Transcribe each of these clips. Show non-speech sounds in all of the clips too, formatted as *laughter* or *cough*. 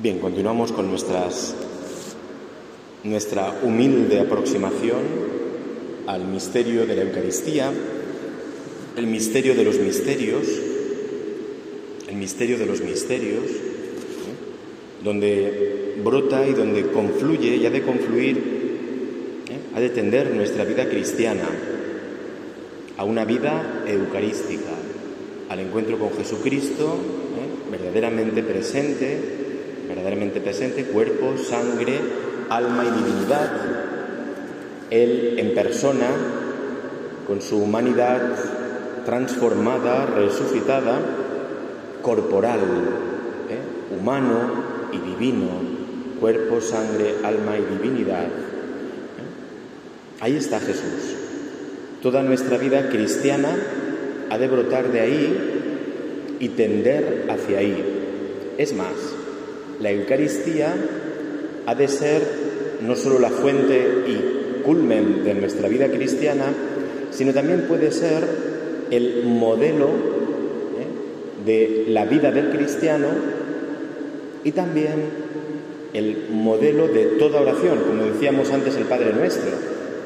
Bien, continuamos con nuestra humilde aproximación al misterio de la Eucaristía, el misterio de los misterios, el misterio de los misterios, ¿eh? donde brota y donde confluye y ha de confluir, ¿eh? ha de tender nuestra vida cristiana a una vida eucarística, al encuentro con Jesucristo, ¿eh? verdaderamente presente, verdaderamente presente, cuerpo, sangre, alma y divinidad, Él en persona, con su humanidad transformada, resucitada, corporal, ¿eh? humano y divino, cuerpo, sangre, alma y divinidad. ¿eh? Ahí está Jesús. Toda nuestra vida cristiana ha de brotar de ahí y tender hacia ahí. Es más, la Eucaristía ha de ser no solo la fuente y culmen de nuestra vida cristiana, sino también puede ser el modelo ¿eh? de la vida del cristiano y también el modelo de toda oración, como decíamos antes el Padre Nuestro,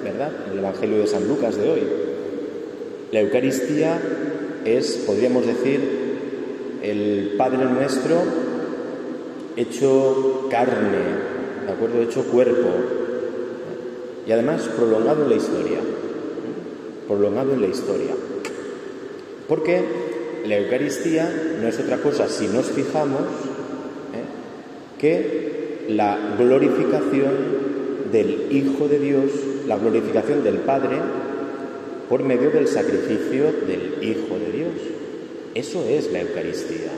¿verdad? El Evangelio de San Lucas de hoy. La Eucaristía es, podríamos decir, el Padre Nuestro hecho carne, ¿de acuerdo? Hecho cuerpo y además prolongado en la historia, prolongado en la historia. Porque la Eucaristía no es otra cosa, si nos fijamos, ¿eh? que la glorificación del Hijo de Dios, la glorificación del Padre, por medio del sacrificio del Hijo de Dios. Eso es la Eucaristía,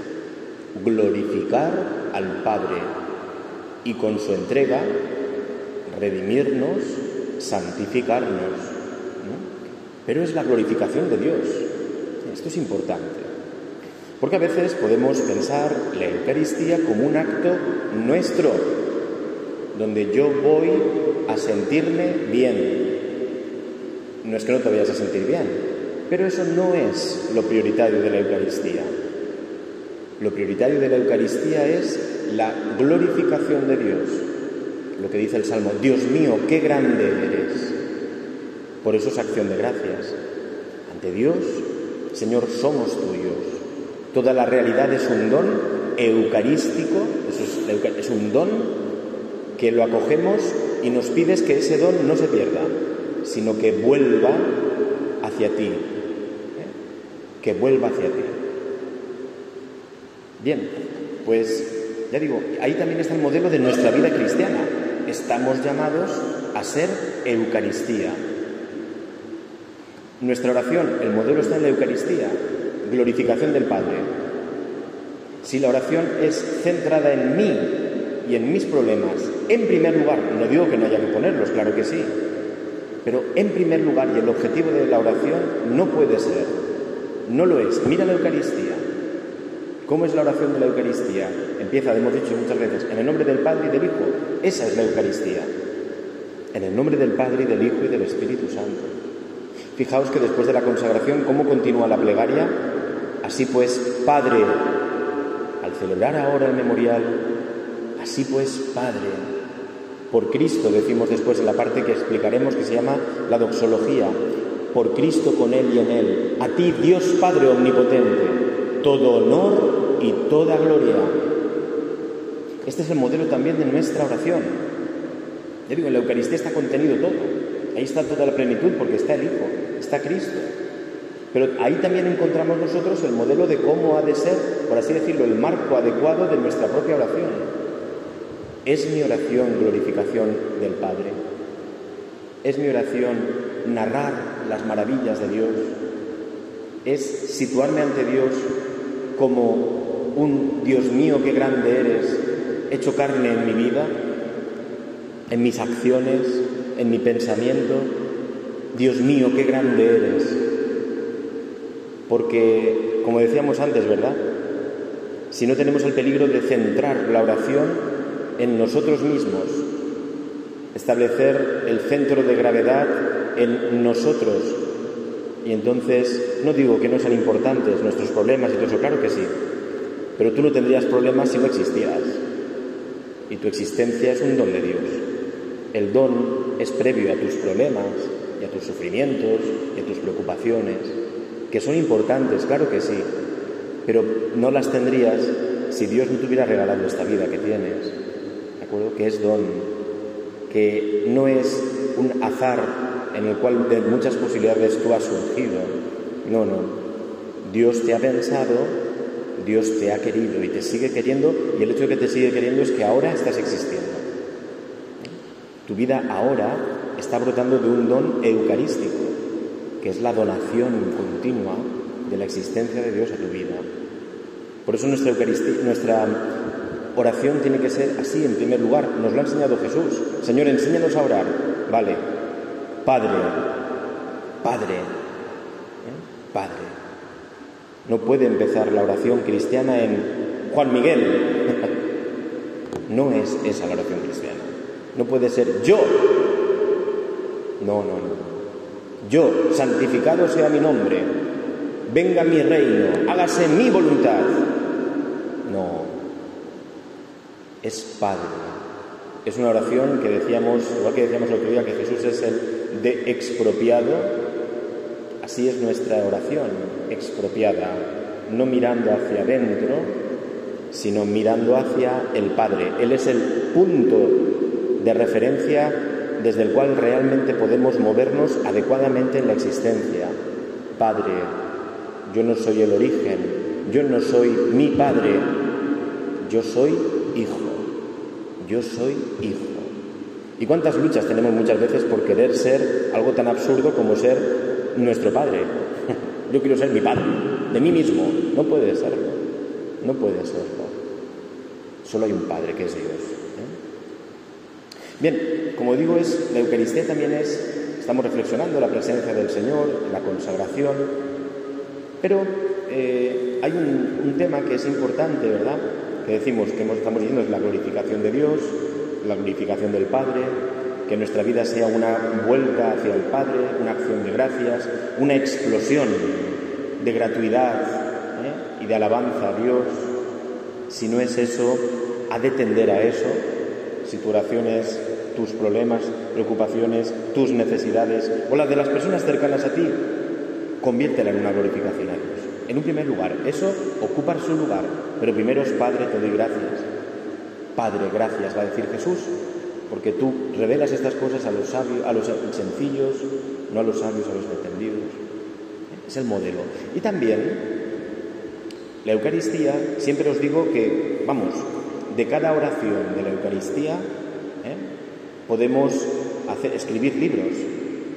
glorificar al Padre y con su entrega redimirnos, santificarnos. ¿no? Pero es la glorificación de Dios. Esto es importante. Porque a veces podemos pensar la Eucaristía como un acto nuestro, donde yo voy a sentirme bien. No es que no te vayas a sentir bien, pero eso no es lo prioritario de la Eucaristía. Lo prioritario de la Eucaristía es la glorificación de Dios. Lo que dice el Salmo, Dios mío, qué grande eres. Por eso es acción de gracias. Ante Dios Señor, somos tuyos. Toda la realidad es un don eucarístico, es, un don que lo acogemos y nos pides que ese don no se pierda, sino que vuelva hacia ti, ¿eh? que vuelva hacia ti. Bien, pues ya digo, ahí también está el modelo de nuestra vida cristiana. Estamos llamados a ser Eucaristía, nuestra oración, el modelo está en la Eucaristía, glorificación del Padre. Si la oración es centrada en mí y en mis problemas, en primer lugar, no digo que no haya que ponerlos, claro que sí, pero en primer lugar y el objetivo de la oración no puede ser, no lo es. Mira la Eucaristía. ¿Cómo es la oración de la Eucaristía? Empieza, hemos dicho muchas veces, en el nombre del Padre y del Hijo. Esa es la Eucaristía. En el nombre del Padre y del Hijo y del Espíritu Santo. Fijaos que después de la consagración, ¿cómo continúa la plegaria? Así pues, Padre, al celebrar ahora el memorial, así pues, Padre, por Cristo, decimos después en la parte que explicaremos que se llama la doxología, por Cristo con Él y en Él, a ti Dios Padre Omnipotente, todo honor y toda gloria. Este es el modelo también de nuestra oración. Ya digo, en la Eucaristía está contenido todo. Ahí está toda la plenitud porque está el Hijo, está Cristo. Pero ahí también encontramos nosotros el modelo de cómo ha de ser, por así decirlo, el marco adecuado de nuestra propia oración. Es mi oración glorificación del Padre. Es mi oración narrar las maravillas de Dios. Es situarme ante Dios como un Dios mío, qué grande eres, hecho carne en mi vida, en mis acciones, en mi pensamiento, Dios mío, qué grande eres. Porque, como decíamos antes, ¿verdad? Si no tenemos el peligro de centrar la oración en nosotros mismos, establecer el centro de gravedad en nosotros, y entonces, no digo que no sean importantes nuestros problemas y todo eso, claro que sí, pero tú no tendrías problemas si no existieras. y tu existencia es un don de Dios. El don es previo a tus problemas y a tus sufrimientos y a tus preocupaciones, que son importantes, claro que sí, pero no las tendrías si Dios no te hubiera regalado esta vida que tienes, ¿de acuerdo? Que es don, que no es un azar en el cual de muchas posibilidades tú has surgido, no, no. Dios te ha pensado, Dios te ha querido y te sigue queriendo, y el hecho de que te sigue queriendo es que ahora estás existiendo. Tu vida ahora está brotando de un don eucarístico, que es la donación continua de la existencia de Dios a tu vida. Por eso nuestra, nuestra oración tiene que ser así, en primer lugar. Nos lo ha enseñado Jesús. Señor, enséñanos a orar. Vale. Padre. Padre. ¿Eh? Padre. No puede empezar la oración cristiana en Juan Miguel. *laughs* no es esa la oración cristiana. No puede ser yo. No, no, no. Yo, santificado sea mi nombre, venga mi reino, hágase mi voluntad. No, es Padre. Es una oración que decíamos, igual que decíamos el otro día, que Jesús es el de expropiado. Así es nuestra oración, expropiada, no mirando hacia adentro, sino mirando hacia el Padre. Él es el punto de referencia desde el cual realmente podemos movernos adecuadamente en la existencia. Padre, yo no soy el origen, yo no soy mi Padre, yo soy hijo, yo soy hijo. ¿Y cuántas luchas tenemos muchas veces por querer ser algo tan absurdo como ser nuestro Padre? Yo quiero ser mi Padre, de mí mismo. No puede serlo, no puede serlo. Solo hay un Padre que es Dios. ¿eh? Bien, como digo, es, la Eucaristía también es, estamos reflexionando la presencia del Señor, la consagración, pero eh, hay un tema que es importante, ¿verdad? que decimos que estamos diciendo es la glorificación de Dios, la glorificación del Padre, que nuestra vida sea una vuelta hacia el Padre, una acción de gracias, una explosión de gratuidad ¿eh? y de alabanza a Dios. Si no es eso, ha de tender a eso. Si tu oración es tus problemas, preocupaciones, tus necesidades o las de las personas cercanas a ti, conviértela en una glorificación a Dios. En un primer lugar, eso ocupa su lugar, pero primero es Padre, te doy gracias. Padre, gracias, va a decir Jesús, porque tú revelas estas cosas a los sabios, a los sencillos, no a los sabios, a los entendidos. Es el modelo. Y también la Eucaristía, siempre os digo que, vamos, de cada oración de la Eucaristía ¿eh? podemos escribir libros.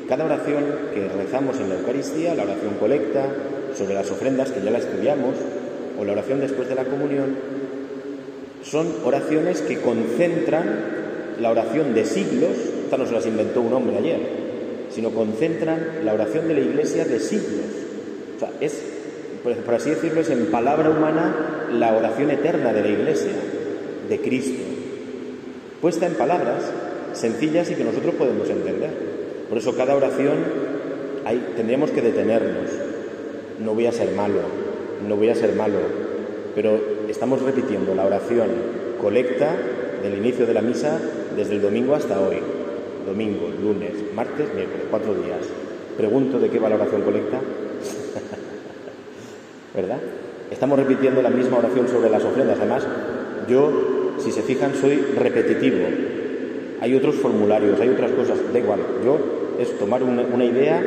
Cada oración que rezamos en la Eucaristía, la oración colecta, sobre las ofrendas, que ya la estudiamos, o la oración después de la comunión, son oraciones que concentran la oración de siglos, esta no se las inventó un hombre ayer, sino concentran la oración de la Iglesia de siglos. O sea, es, por así decirlo, es en palabra humana la oración eterna de la Iglesia, de Cristo, puesta en palabras sencillas y que nosotros podemos entender. Por eso cada oración hay, tendríamos que detenernos, no voy a ser malo, no voy a ser malo, pero estamos repitiendo la oración colecta del inicio de la misa desde el domingo hasta hoy. Domingo, lunes, martes, miércoles, cuatro días. Pregunto de qué va la oración colecta. *laughs* ¿Verdad? Estamos repitiendo la misma oración sobre las ofrendas. Además, yo, si se fijan, soy repetitivo. Hay otros formularios, hay otras cosas. Da igual. Yo es tomar una, una idea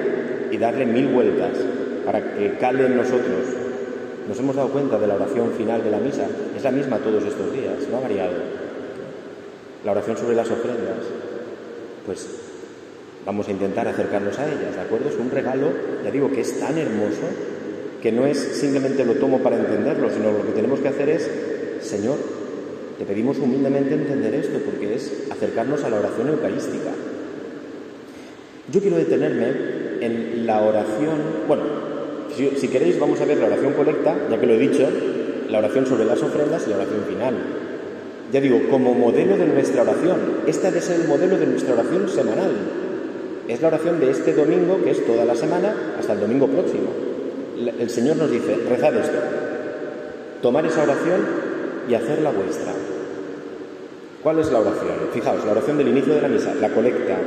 y darle mil vueltas para que cale en nosotros. Nos hemos dado cuenta de la oración final de la misa, es la misma todos estos días, no ha variado. La oración sobre las ofrendas, pues vamos a intentar acercarnos a ellas, ¿de acuerdo? Es un regalo, ya digo, que es tan hermoso que no es simplemente lo tomo para entenderlo, sino lo que tenemos que hacer es, Señor, te pedimos humildemente entender esto, porque es acercarnos a la oración eucarística. Yo quiero detenerme en la oración, bueno, si, queréis, vamos a ver la oración colecta, ya que lo he dicho, la oración sobre las ofrendas y la oración final. Ya digo, como modelo de nuestra oración. Este ha de ser el modelo de nuestra oración semanal. Es la oración de este domingo, que es toda la semana, hasta el domingo próximo. El Señor nos dice, rezad esto, tomar esa oración y hacerla vuestra. ¿Cuál es la oración? Fijaos, la oración del inicio de la misa, la colecta.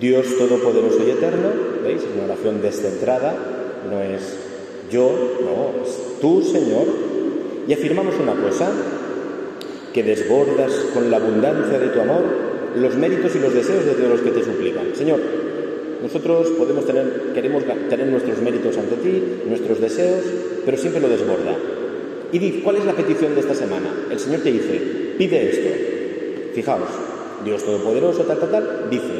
Dios Todopoderoso y Eterno, ¿veis? Es una oración descentrada, no es yo, no, es tú, Señor. Y afirmamos una cosa, que desbordas con la abundancia de tu amor los méritos y los deseos de los que te suplican. Señor, nosotros podemos tener, queremos tener nuestros méritos ante ti, nuestros deseos, pero siempre lo desborda. Y dice, ¿cuál es la petición de esta semana? El Señor te dice, pide esto. Fijaos, Dios Todopoderoso, tal, tal, tal, dice,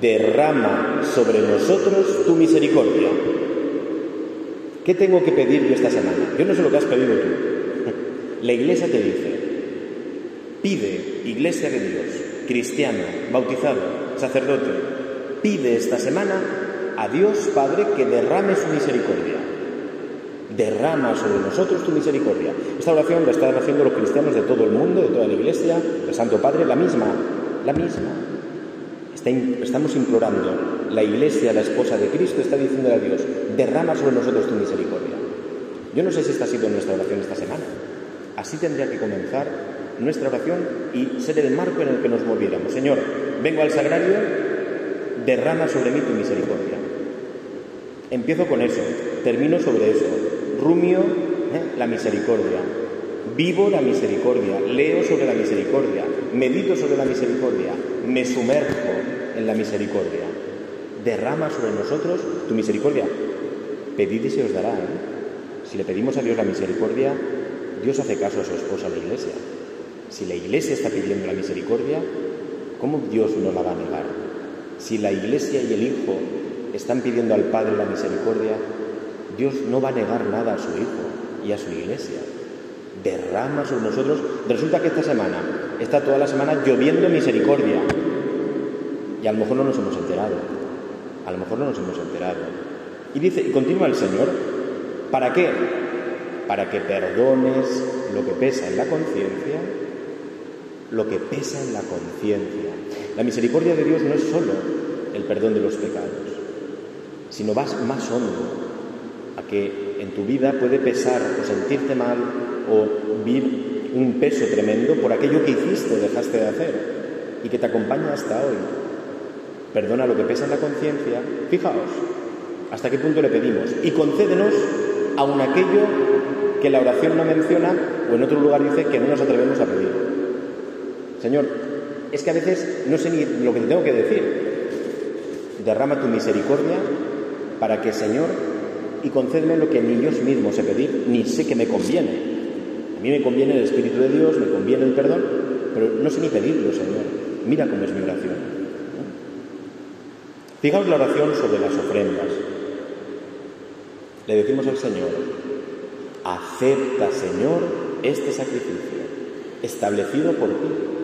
derrama sobre nosotros tu misericordia. ¿Qué tengo que pedir yo esta semana? Yo no sé lo que has pedido tú. *laughs* La iglesia te dice, pide, iglesia de Dios, cristiano, bautizado, sacerdote, pide esta semana a Dios Padre que derrame su misericordia derrama sobre nosotros tu misericordia. Esta oración la están haciendo los cristianos de todo el mundo, de toda la Iglesia, el Santo Padre, la misma, la misma. estamos implorando, la Iglesia, la esposa de Cristo, está diciendo a Dios, derrama sobre nosotros tu misericordia. Yo no sé si esta ha sido nuestra oración esta semana. Así tendría que comenzar nuestra oración y ser el marco en el que nos moviéramos. Señor, vengo al sagrario, derrama sobre mí tu misericordia. Empiezo con eso, termino sobre eso, rumio ¿eh? la misericordia, vivo la misericordia, leo sobre la misericordia, medito sobre la misericordia, me sumerjo en la misericordia. Derrama sobre nosotros tu misericordia. Pedid y se os dará. ¿eh? Si le pedimos a Dios la misericordia, Dios hace caso a su esposa, la iglesia. Si la iglesia está pidiendo la misericordia, ¿cómo Dios no la va a negar? Si la iglesia y el Hijo están pidiendo al Padre la misericordia, Dios no va a negar nada a su Hijo y a su iglesia. Derrama sobre nosotros. Resulta que esta semana está toda la semana lloviendo misericordia. Y a lo mejor no nos hemos enterado. A lo mejor no nos hemos enterado. Y dice, y continúa el Señor, ¿para qué? Para que perdones lo que pesa en la conciencia, lo que pesa en la conciencia. La misericordia de Dios no es solo el perdón de los pecados, sino vas más hondo, a que en tu vida puede pesar o sentirte mal o vivir un peso tremendo por aquello que hiciste o dejaste de hacer y que te acompaña hasta hoy. Perdona lo que pesa en la conciencia. Fijaos, hasta qué punto le pedimos. Y concédenos aun aquello que la oración no menciona o en otro lugar dice que no nos atrevemos a pedir. Señor, es que a veces no sé ni lo que te tengo que decir. Derrama tu misericordia para que, Señor, y concédeme lo que ni yo mismo sé pedir, ni sé que me conviene. A mí me conviene el Espíritu de Dios, me conviene el perdón, pero no sé ni pedirlo, Señor. Mira cómo es mi oración. Fijaos la oración sobre las ofrendas. Le decimos al Señor, acepta, Señor, este sacrificio establecido por ti.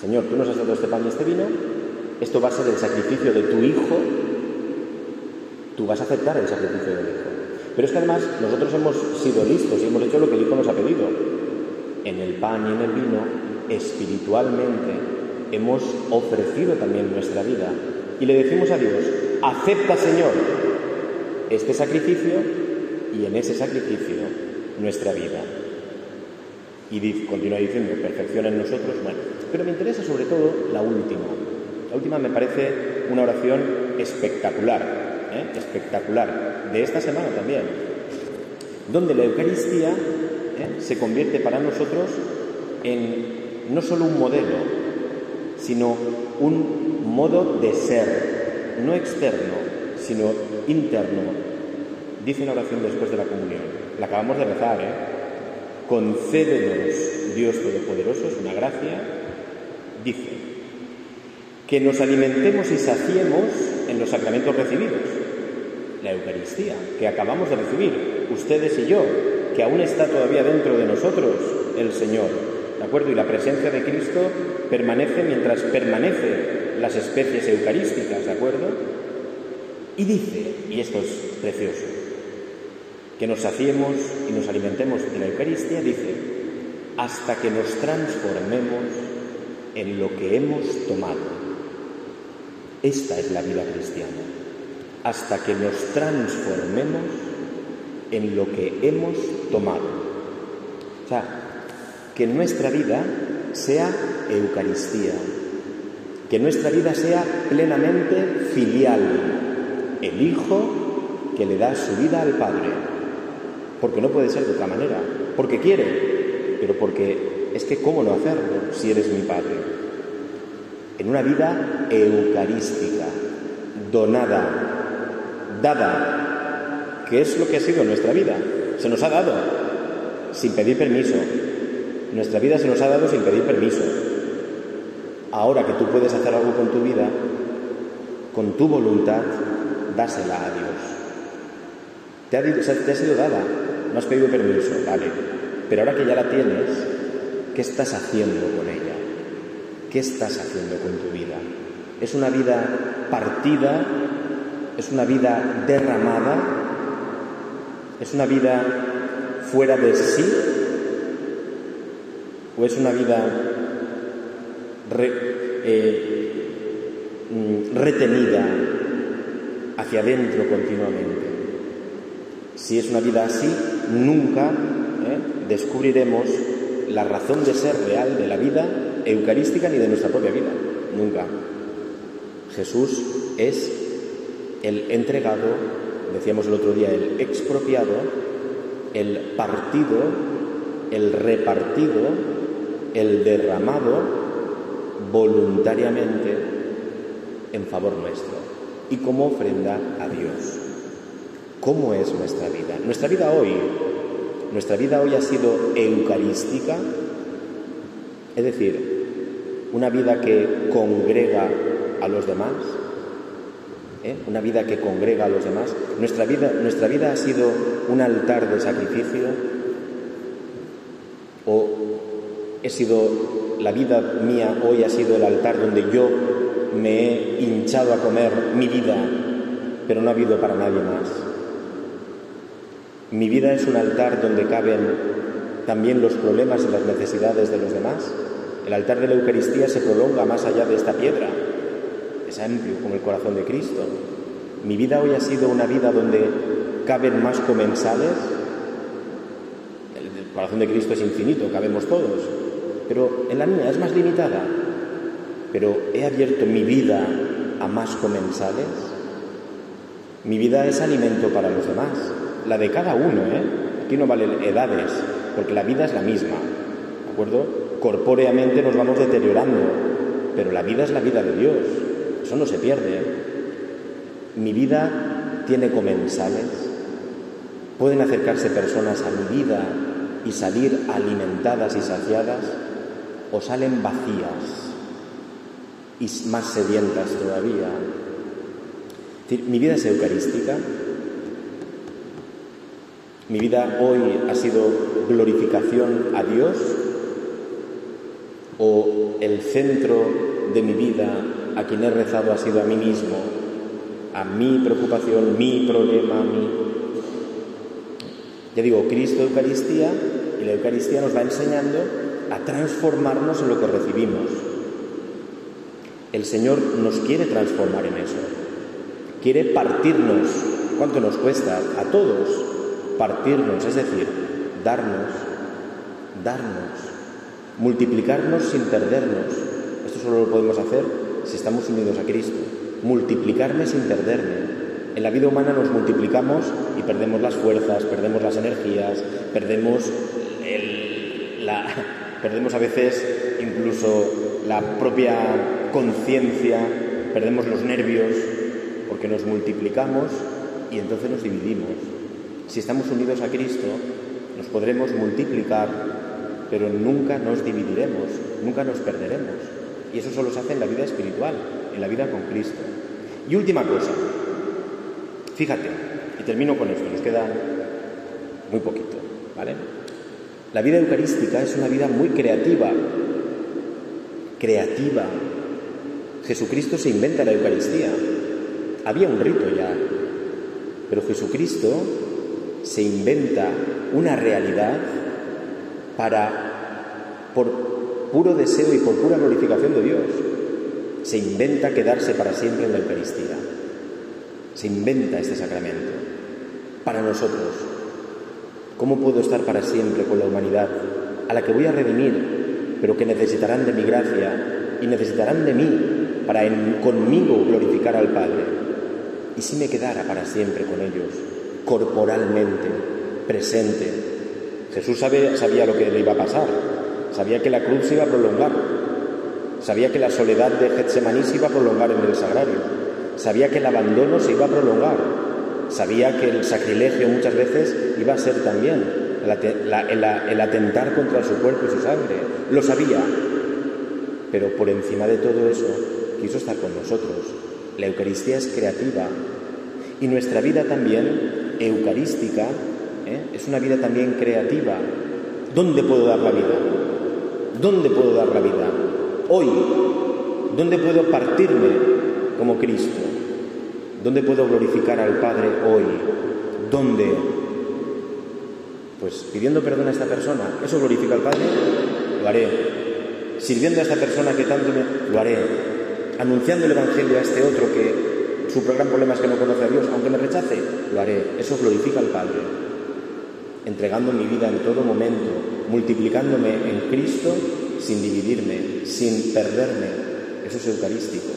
Señor, tú nos has dado este pan y este vino, esto va a ser el sacrificio de tu Hijo tú vas a aceptar el sacrificio del Hijo. Pero es que además nosotros hemos sido listos y hemos hecho lo que el Hijo nos ha pedido. En el pan y en el vino, espiritualmente, hemos ofrecido también nuestra vida. Y le decimos a Dios, acepta Señor este sacrificio y en ese sacrificio nuestra vida. Y continúa diciendo, perfección en nosotros, bueno, pero me interesa sobre todo la última. La última me parece una oración espectacular, ¿eh? espectacular de esta semana también, donde la Eucaristía ¿eh? se convierte para nosotros en no solo un modelo, sino un modo de ser, no externo, sino interno. Dice una oración después de la comunión, la acabamos de rezar, ¿eh? Concédenos, Dios Todopoderoso, es una gracia, dice, que nos alimentemos y saciemos en los sacramentos recibidos la Eucaristía, que acabamos de recibir, ustedes y yo, que aún está todavía dentro de nosotros el Señor. ¿De acuerdo? Y la presencia de Cristo permanece mientras permanecen las especies eucarísticas, ¿de acuerdo? Y dice, y esto es precioso, que nos saciemos y nos alimentemos de la Eucaristía, dice, hasta que nos transformemos en lo que hemos tomado. Esta es la vida cristiana hasta que nos transformemos en lo que hemos tomado. O sea, que nuestra vida sea Eucaristía, que nuestra vida sea plenamente filial, el Hijo que le da su vida al Padre, porque no puede ser de otra manera, porque quiere, pero porque es que cómo no hacerlo si eres mi Padre. En una vida eucarística, donada, dada, que es lo que ha sido nuestra vida. Se nos ha dado sin pedir permiso. Nuestra vida se nos ha dado sin pedir permiso. Ahora que tú puedes hacer algo con tu vida, con tu voluntad, dásela a Dios. Te ha, te ha sido dada, no has pedido permiso, vale. Pero ahora que ya la tienes, ¿qué estás haciendo con ella? ¿Qué estás haciendo con tu vida? ¿Es una vida partida? ¿Es una vida derramada? ¿Es una vida fuera de sí? ¿O es una vida eh, mm, retenida hacia adentro continuamente? Si es una vida así, nunca ¿eh? descubriremos la razón de ser real de la vida eucarística ni de nuestra propia vida. Nunca. Jesús es el entregado, decíamos el otro día, el expropiado, el partido, el repartido, el derramado voluntariamente en favor nuestro y como ofrenda a Dios. ¿Cómo es nuestra vida? Nuestra vida hoy, nuestra vida hoy ha sido eucarística, es decir, una vida que congrega a los demás, ¿eh? una vida que congrega a los demás. Nuestra vida, nuestra vida ha sido un altar de sacrificio o he sido, la vida mía hoy ha sido el altar donde yo me he hinchado a comer mi vida, pero no ha habido para nadie más. Mi vida es un altar donde caben también los problemas y las necesidades de los demás. El altar de la Eucaristía se prolonga más allá de esta piedra es amplio como el corazón de Cristo. Mi vida hoy ha sido una vida donde caben más comensales. El corazón de Cristo es infinito, cabemos todos, pero en la mía es más limitada. Pero he abierto mi vida a más comensales. Mi vida es alimento para los demás, la de cada uno, ¿eh? Aquí no valen edades, porque la vida es la misma, ¿de acuerdo? Corpóreamente nos vamos deteriorando, pero la vida es la vida de Dios. Eso no se pierde. ¿eh? Mi vida tiene comensales. Pueden acercarse personas a mi vida y salir alimentadas y saciadas o salen vacías y más sedientas todavía. Mi vida es eucarística. Mi vida hoy ha sido glorificación a Dios o el centro de mi vida a quien he rezado ha sido a mí mismo, a mi preocupación, mi problema, mi... Ya digo, Cristo Eucaristía y la Eucaristía nos va enseñando a transformarnos en lo que recibimos. El Señor nos quiere transformar en eso. Quiere partirnos. ¿Cuánto nos cuesta? A todos. Partirnos, es decir, darnos, darnos, multiplicarnos sin perdernos. Esto solo lo podemos hacer si estamos unidos a Cristo. Multiplicarme sin perderme. En la vida humana nos multiplicamos y perdemos las fuerzas, perdemos las energías, perdemos, la, *laughs* perdemos a veces incluso la propia conciencia, perdemos los nervios, porque nos multiplicamos y entonces nos dividimos. Si estamos unidos a Cristo, nos podremos multiplicar, pero nunca nos dividiremos, nunca nos perderemos. Y eso solo se hace en la vida espiritual, en la vida con Cristo. Y última cosa, fíjate, y termino con esto, nos queda muy poquito, ¿vale? La vida eucarística es una vida muy creativa, creativa. Jesucristo se inventa la Eucaristía. Había un rito ya, pero Jesucristo se inventa una realidad para, por puro deseo y por pura glorificación de Dios, se inventa quedarse para siempre en la Eucaristía. Se inventa este sacramento para nosotros. ¿Cómo puedo estar para siempre con la humanidad a la que voy a redimir, pero que necesitarán de mi gracia y necesitarán de mí para conmigo glorificar al Padre. ¿Y si me quedara para siempre con ellos, corporalmente, presente? Jesús sabía lo que le iba a pasar, sabía que la cruz se iba a prolongar, sabía que la soledad de Getsemaní se iba a prolongar en el sagrario, sabía que el abandono se iba a prolongar, sabía que el sacrilegio muchas veces iba a ser también el, atentar contra su cuerpo y su sangre, lo sabía, pero por encima de todo eso quiso estar con nosotros. La Eucaristía es creativa. Y nuestra vida también eucarística ¿eh? es una vida también creativa. ¿Dónde puedo dar la vida? ¿Dónde puedo dar la vida? Hoy. ¿Dónde puedo partirme como Cristo? ¿Dónde puedo glorificar al Padre hoy? ¿Dónde? Pues pidiendo perdón a esta persona. ¿Eso glorifica al Padre? Lo haré. Sirviendo a esta persona que tanto me... Lo haré. Anunciando el Evangelio a este otro que su gran problema es que no conoce a Dios, aunque me rechace, lo haré. Eso glorifica al Padre. Entregando mi vida en todo momento, multiplicándome en Cristo sin dividirme, sin perderme. Eso es eucarístico.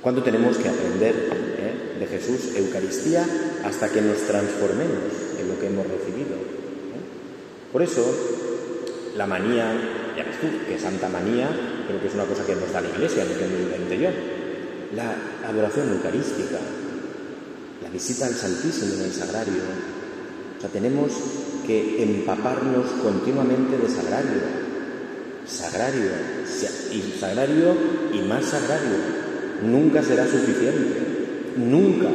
¿Cuándo tenemos que aprender eh, de Jesús Eucaristía hasta que nos transformemos en lo que hemos recibido? Eh? Por eso, la manía, ya ves tú, que santa manía, pero que es una cosa que nos da la Iglesia, no que me inventé yo. La adoración eucarística, la visita al Santísimo en el Sagrario. O sea, tenemos que empaparnos continuamente de Sagrario, sagrario, y sagrario y más sagrario. Nunca será suficiente. Nunca.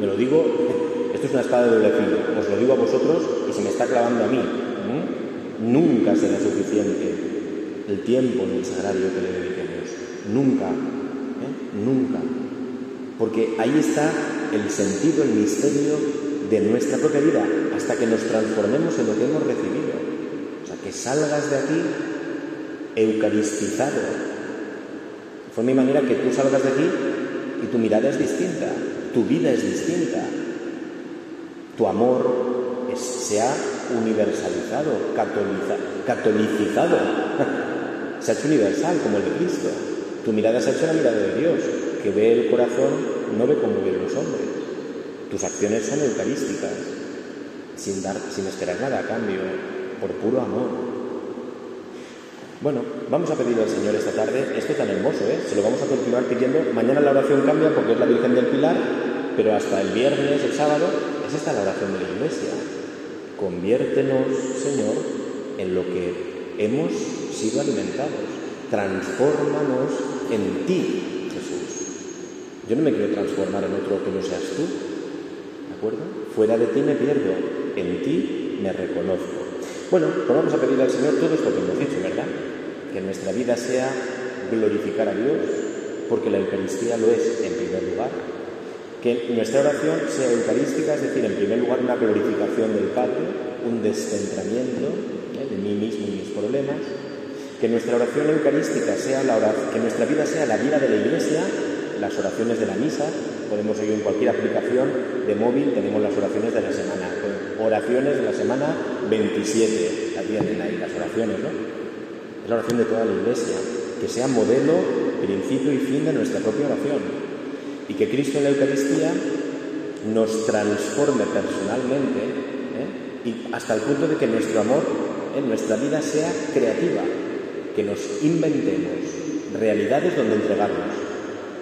Me lo digo, esto es una espada de doble filo. Os lo digo a vosotros y se me está clavando a mí. Nunca será suficiente el tiempo en el sagrario que le dediquemos. Nunca. Nunca. Porque ahí está el sentido, el misterio de nuestra propia vida, hasta que nos transformemos en lo que hemos recibido. O sea, que salgas de aquí eucaristizado. Fue mi manera que tú salgas de aquí y tu mirada es distinta, tu vida es distinta, tu amor se ha universalizado, catolicizado, *laughs* se ha hecho universal como el de Cristo. Tu mirada se ha hecho la mirada de Dios, que ve el corazón, no ve como ven los hombres. Tus acciones son eucarísticas, sin, dar, sin esperar nada a cambio, por puro amor. Bueno, vamos a pedir al Señor esta tarde, esto tan hermoso, ¿eh? Se lo vamos a continuar pidiendo. Mañana la oración cambia porque es la Virgen del Pilar, pero hasta el viernes, el sábado, es esta la oración de la Iglesia. Conviértenos, Señor, en lo que hemos sido alimentados. Transfórmanos en ti, Jesús. Yo no me quiero transformar en otro que no seas tú, ¿de acuerdo? Fuera de ti me pierdo, en ti me reconozco. Bueno, pues vamos a pedir al Señor todo esto que hemos dicho, ¿verdad? Que nuestra vida sea glorificar a Dios, porque la Eucaristía lo es en primer lugar. Que nuestra oración sea eucarística, es decir, en primer lugar una glorificación del Padre, un descentramiento ¿eh? de mí mismo y mis problemas. Que nuestra oración eucarística sea la oración, que nuestra vida sea la vida de la Iglesia, las oraciones de la misa, podemos seguir en cualquier aplicación de móvil, tenemos las oraciones de la semana, oraciones de la semana 27, la tienen ahí las oraciones, ¿no? Es la oración de toda la Iglesia, que sea modelo, principio y fin de nuestra propia oración. Y que Cristo en la Eucaristía nos transforme personalmente ¿eh? y hasta el punto de que nuestro amor en nuestra vida sea creativa, que nos inventemos realidades donde entregarnos.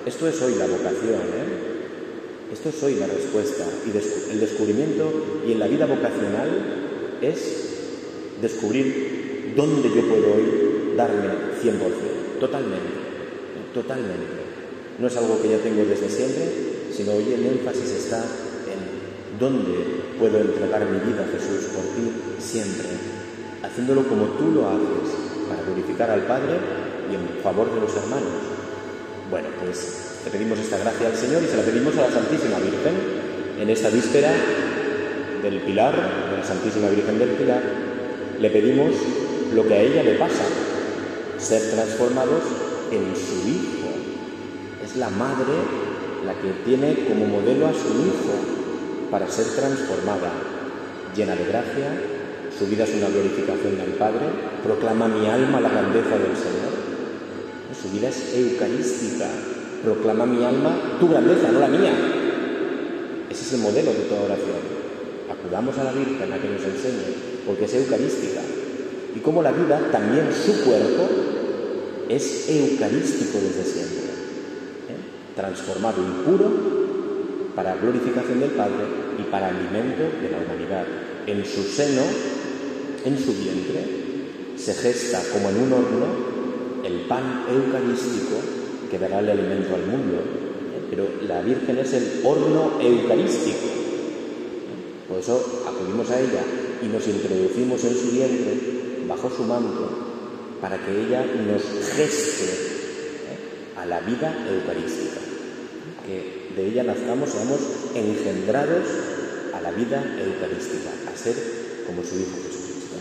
Esto es hoy la vocación, ¿eh? Esto es hoy la respuesta. Y el descubrimiento y en la vida vocacional es descubrir dónde yo puedo hoy darme 100%, totalmente, totalmente. No es algo que ya tengo desde siempre, sino hoy el énfasis está en dónde puedo entregar mi vida, Jesús, por ti siempre, haciéndolo como tú lo haces, para glorificar al Padre y en favor de los hermanos. Bueno, pues le pedimos esta gracia al Señor y se la pedimos a la Santísima Virgen en esta víspera del Pilar, de la Santísima Virgen del Pilar. Le pedimos lo que a ella le pasa, ser transformados en su Hijo. Es la madre la que tiene como modelo a su Hijo para ser transformada, llena de gracia, Su vida es una glorificación del Padre, proclama mi alma la grandeza del Señor. Su vida es eucarística, proclama mi alma tu grandeza, no la mía. Ese es el modelo de toda oración. Acudamos a la Virgen a que nos enseñe, porque es eucarística. Y como la vida, también su cuerpo, es eucarístico desde siempre. ¿eh? Transformado y puro para glorificación del Padre y para alimento de la humanidad. En su seno, en su vientre, se gesta como en un horno el pan eucarístico que dará el alimento al mundo. Pero la Virgen es el horno eucarístico. Por eso acudimos a ella y nos introducimos en su vientre, bajo su manto, para que ella nos geste ¿eh? a la vida eucarística. Que de ella nazcamos, seamos engendrados a la vida eucarística, a ser como su Hijo.